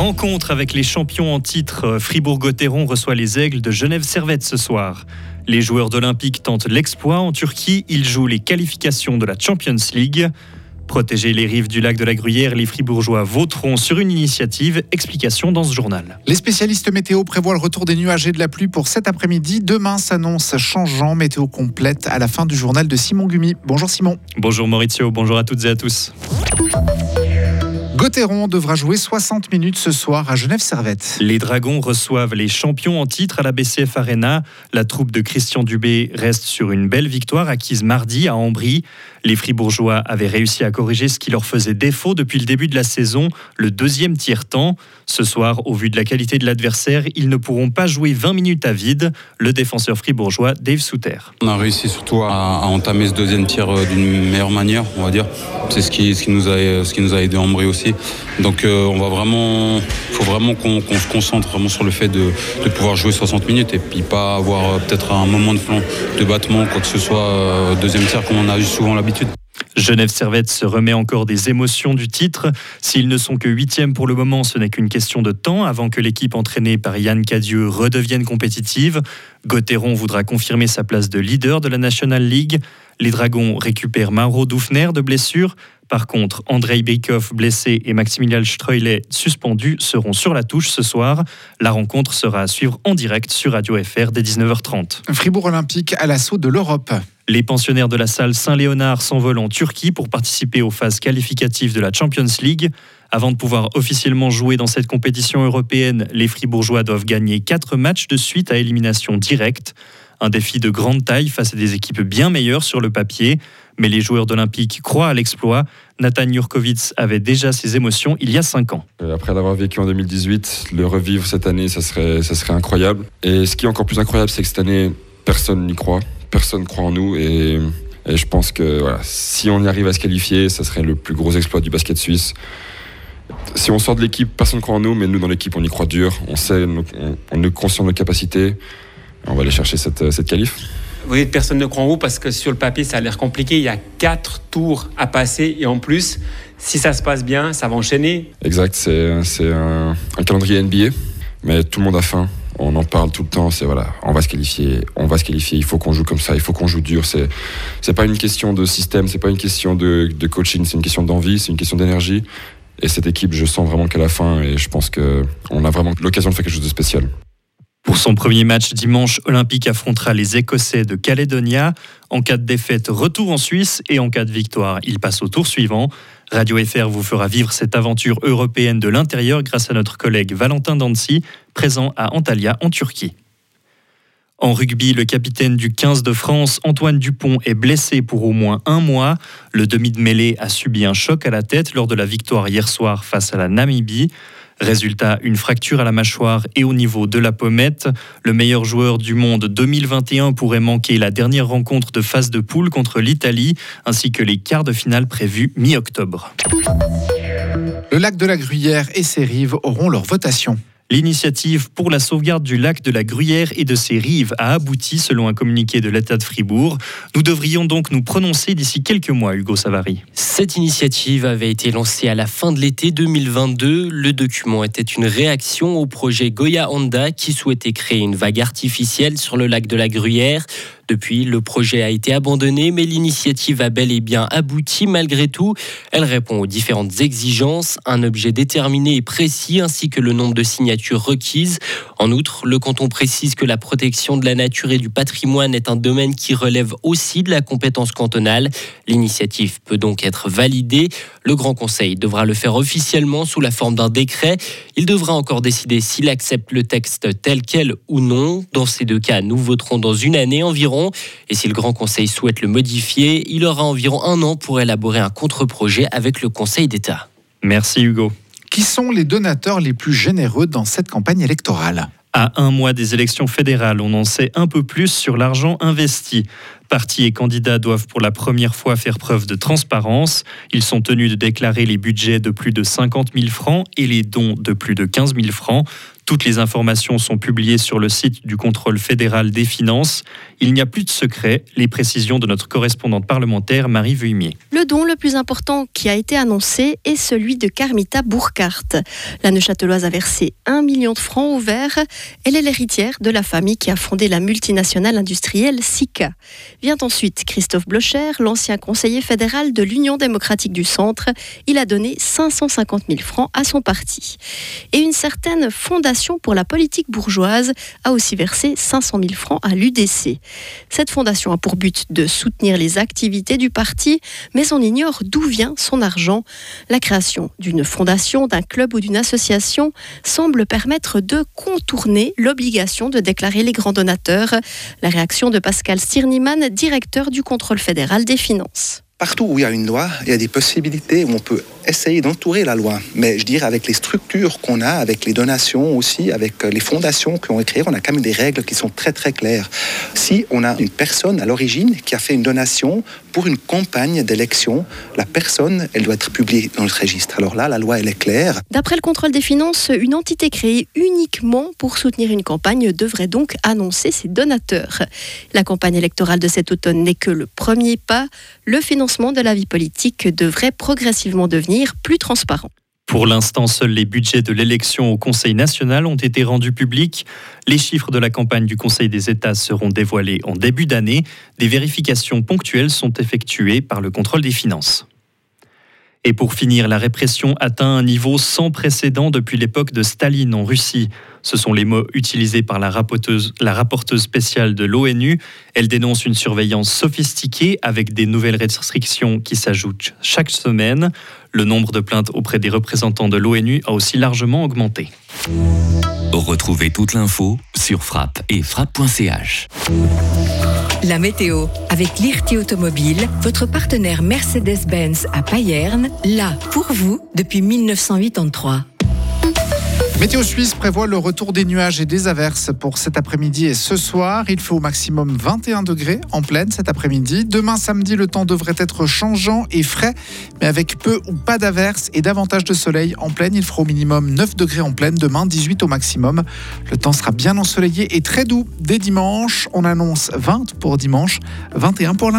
Rencontre avec les champions en titre, Fribourg-Gotteron reçoit les Aigles de Genève-Servette ce soir. Les joueurs d'Olympique tentent l'exploit en Turquie, ils jouent les qualifications de la Champions League. Protéger les rives du lac de la Gruyère, les Fribourgeois voteront sur une initiative. Explication dans ce journal. Les spécialistes météo prévoient le retour des nuages et de la pluie pour cet après-midi. Demain s'annonce changeant, météo complète à la fin du journal de Simon Gumi. Bonjour Simon. Bonjour Maurizio, bonjour à toutes et à tous. Gauthieron devra jouer 60 minutes ce soir à Genève-Servette. Les Dragons reçoivent les champions en titre à la BCF Arena. La troupe de Christian Dubé reste sur une belle victoire acquise mardi à Ambry. Les Fribourgeois avaient réussi à corriger ce qui leur faisait défaut depuis le début de la saison, le deuxième tiers-temps. Ce soir, au vu de la qualité de l'adversaire, ils ne pourront pas jouer 20 minutes à vide. Le défenseur fribourgeois Dave Souter. On a réussi surtout à, entamer ce deuxième tiers euh, d'une meilleure manière, on va dire. C'est ce qui, ce, qui nous a, ce qui nous a aidé à Ambry aussi. Donc euh, on va vraiment, il faut vraiment qu'on se concentre vraiment sur le fait de, pouvoir jouer 60 minutes et puis pas avoir euh, peut-être un moment de flanc, de battement, quoi que ce soit, euh, deuxième tiers comme on a souvent l'habitude. Genève Servette se remet encore des émotions du titre. S'ils ne sont que huitièmes pour le moment, ce n'est qu'une question de temps avant que l'équipe entraînée par Yann Cadieux redevienne compétitive. Gauthieron voudra confirmer sa place de leader de la National League. Les Dragons récupèrent Mauro Doufner de blessure. Par contre, Andrei Beikov blessé et Maximilian Streulet suspendu seront sur la touche ce soir. La rencontre sera à suivre en direct sur Radio FR dès 19h30. Fribourg Olympique à l'assaut de l'Europe. Les pensionnaires de la salle Saint-Léonard s'envolent en Turquie pour participer aux phases qualificatives de la Champions League. Avant de pouvoir officiellement jouer dans cette compétition européenne, les Fribourgeois doivent gagner 4 matchs de suite à élimination directe. Un défi de grande taille face à des équipes bien meilleures sur le papier. Mais les joueurs d'Olympique croient à l'exploit. Nathan Jurkovic avait déjà ses émotions il y a 5 ans. Euh, après l'avoir vécu en 2018, le revivre cette année, ça serait, ça serait incroyable. Et ce qui est encore plus incroyable, c'est que cette année, personne n'y croit. Personne croit en nous. Et, je pense que si on y arrive à se qualifier, ça serait le plus gros exploit du basket suisse si on sort de l'équipe, personne ne croit en nous, mais nous, dans l'équipe, on y croit dur. On sait, on, est conscient de nos capacités. On va aller chercher cette, cette qualif. Oui, personne ne croit en vous parce que sur le papier, ça a l'air compliqué. Il y a quatre tours à passer et en plus, si ça se passe bien, ça va enchaîner. Exact, c'est un, un, calendrier NBA, mais tout le monde a faim. On en parle tout le temps. C'est voilà, on va se qualifier, on va se qualifier. Il faut qu'on joue comme ça, il faut qu'on joue dur. C'est c'est pas une question de système, c'est pas une question de, de coaching, c'est une question d'envie, c'est une question d'énergie. Et cette équipe, je sens vraiment qu'à la fin, et je pense qu'on a vraiment l'occasion de faire quelque chose de spécial. Pour son premier match dimanche, Olympique affrontera les Écossais de Caledonia. En cas de défaite, retour en Suisse et en cas de victoire, il passe au tour suivant. Radio FR vous fera vivre cette aventure européenne de l'intérieur grâce à notre collègue Valentin Dancy, présent à Antalya en Turquie. En rugby, le capitaine du 15 de France, Antoine Dupont, est blessé pour au moins un mois. Le demi de mêlée a subi un choc à la tête lors de la victoire hier soir face à la Namibie. Résultat, une fracture à la mâchoire et au niveau de la pommette. Le meilleur joueur du monde 2021 pourrait manquer la dernière rencontre de phase de poule contre l'Italie, ainsi que les quarts de finale prévus mi-octobre. Le lac de la Gruyère et ses rives auront leur votation. L'initiative pour la sauvegarde du lac de la Gruyère et de ses rives a abouti selon un communiqué de l'État de Fribourg. Nous devrions donc nous prononcer d'ici quelques mois, Hugo Savary. Cette initiative avait été lancée à la fin de l'été 2022. Le document était une réaction au projet Goya Honda qui souhaitait créer une vague artificielle sur le lac de la Gruyère. Depuis, le projet a été abandonné, mais l'initiative a bel et bien abouti malgré tout. Elle répond aux différentes exigences, un objet déterminé et précis, ainsi que le nombre de signatures requises. En outre, le canton précise que la protection de la nature et du patrimoine est un domaine qui relève aussi de la compétence cantonale. L'initiative peut donc être validée. Le Grand Conseil devra le faire officiellement sous la forme d'un décret. Il devra encore décider s'il accepte le texte tel quel ou non. Dans ces deux cas, nous voterons dans une année environ. Et si le Grand Conseil souhaite le modifier, il aura environ un an pour élaborer un contre-projet avec le Conseil d'État. Merci Hugo. Qui sont les donateurs les plus généreux dans cette campagne électorale? À un mois des élections fédérales, on en sait un peu plus sur l'argent investi. Partis et candidats doivent pour la première fois faire preuve de transparence. Ils sont tenus de déclarer les budgets de plus de 50 000 francs et les dons de plus de 15 000 francs. Toutes les informations sont publiées sur le site du contrôle fédéral des finances. Il n'y a plus de secret. Les précisions de notre correspondante parlementaire Marie Vuimier. Le don le plus important qui a été annoncé est celui de Carmita Bourcart. La Neuchâteloise a versé 1 million de francs au vert. Elle est l'héritière de la famille qui a fondé la multinationale industrielle Sika. Vient ensuite Christophe Blocher, l'ancien conseiller fédéral de l'Union démocratique du Centre. Il a donné 550 000 francs à son parti. Et une certaine fondation pour la politique bourgeoise a aussi versé 500 000 francs à l'UDC. Cette fondation a pour but de soutenir les activités du parti, mais on ignore d'où vient son argent. La création d'une fondation, d'un club ou d'une association semble permettre de contourner l'obligation de déclarer les grands donateurs. La réaction de Pascal Stirniman, directeur du contrôle fédéral des finances. Partout où il y a une loi, il y a des possibilités où on peut essayer d'entourer la loi. Mais je dirais avec les structures qu'on a, avec les donations aussi, avec les fondations qui ont créées, on a quand même des règles qui sont très très claires. Si on a une personne à l'origine qui a fait une donation pour une campagne d'élection, la personne, elle doit être publiée dans le registre. Alors là, la loi, elle est claire. D'après le contrôle des finances, une entité créée uniquement pour soutenir une campagne devrait donc annoncer ses donateurs. La campagne électorale de cet automne n'est que le premier pas. Le financement de la vie politique devrait progressivement devenir plus transparent. Pour l'instant, seuls les budgets de l'élection au Conseil national ont été rendus publics. Les chiffres de la campagne du Conseil des États seront dévoilés en début d'année. Des vérifications ponctuelles sont effectuées par le contrôle des finances. Et pour finir, la répression atteint un niveau sans précédent depuis l'époque de Staline en Russie. Ce sont les mots utilisés par la rapporteuse, spéciale de l'ONU. Elle dénonce une surveillance sophistiquée avec des nouvelles restrictions qui s'ajoutent chaque semaine. Le nombre de plaintes auprès des représentants de l'ONU a aussi largement augmenté. Retrouvez toute l'info sur frappe et frappe.ch. La météo avec l'IRT Automobile, votre partenaire Mercedes-Benz à Payerne, là pour vous depuis 1983. Météo Suisse prévoit le retour des nuages et des averses pour cet après-midi et ce soir. Il fait au maximum 21 degrés en pleine cet après-midi. Demain samedi, le temps devrait être changeant et frais, mais avec peu ou pas d'averses et davantage de soleil en pleine. Il fera au minimum 9 degrés en pleine, demain 18 au maximum. Le temps sera bien ensoleillé et très doux dès dimanche. On annonce 20 pour dimanche, 21 pour lundi.